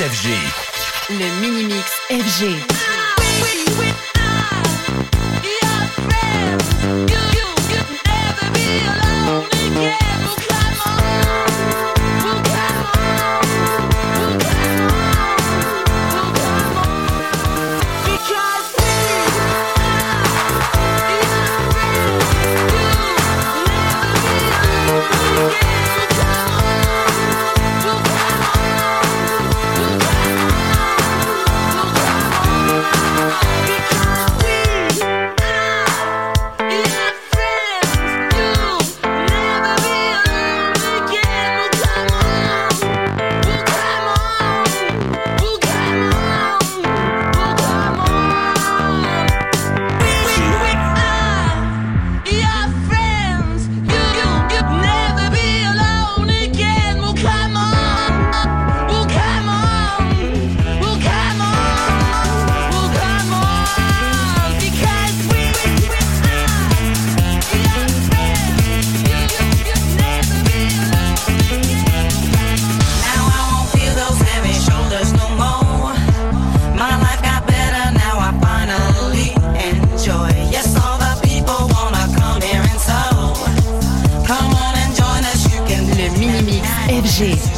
FG. Le Mini-Mix FG. We, we hoje.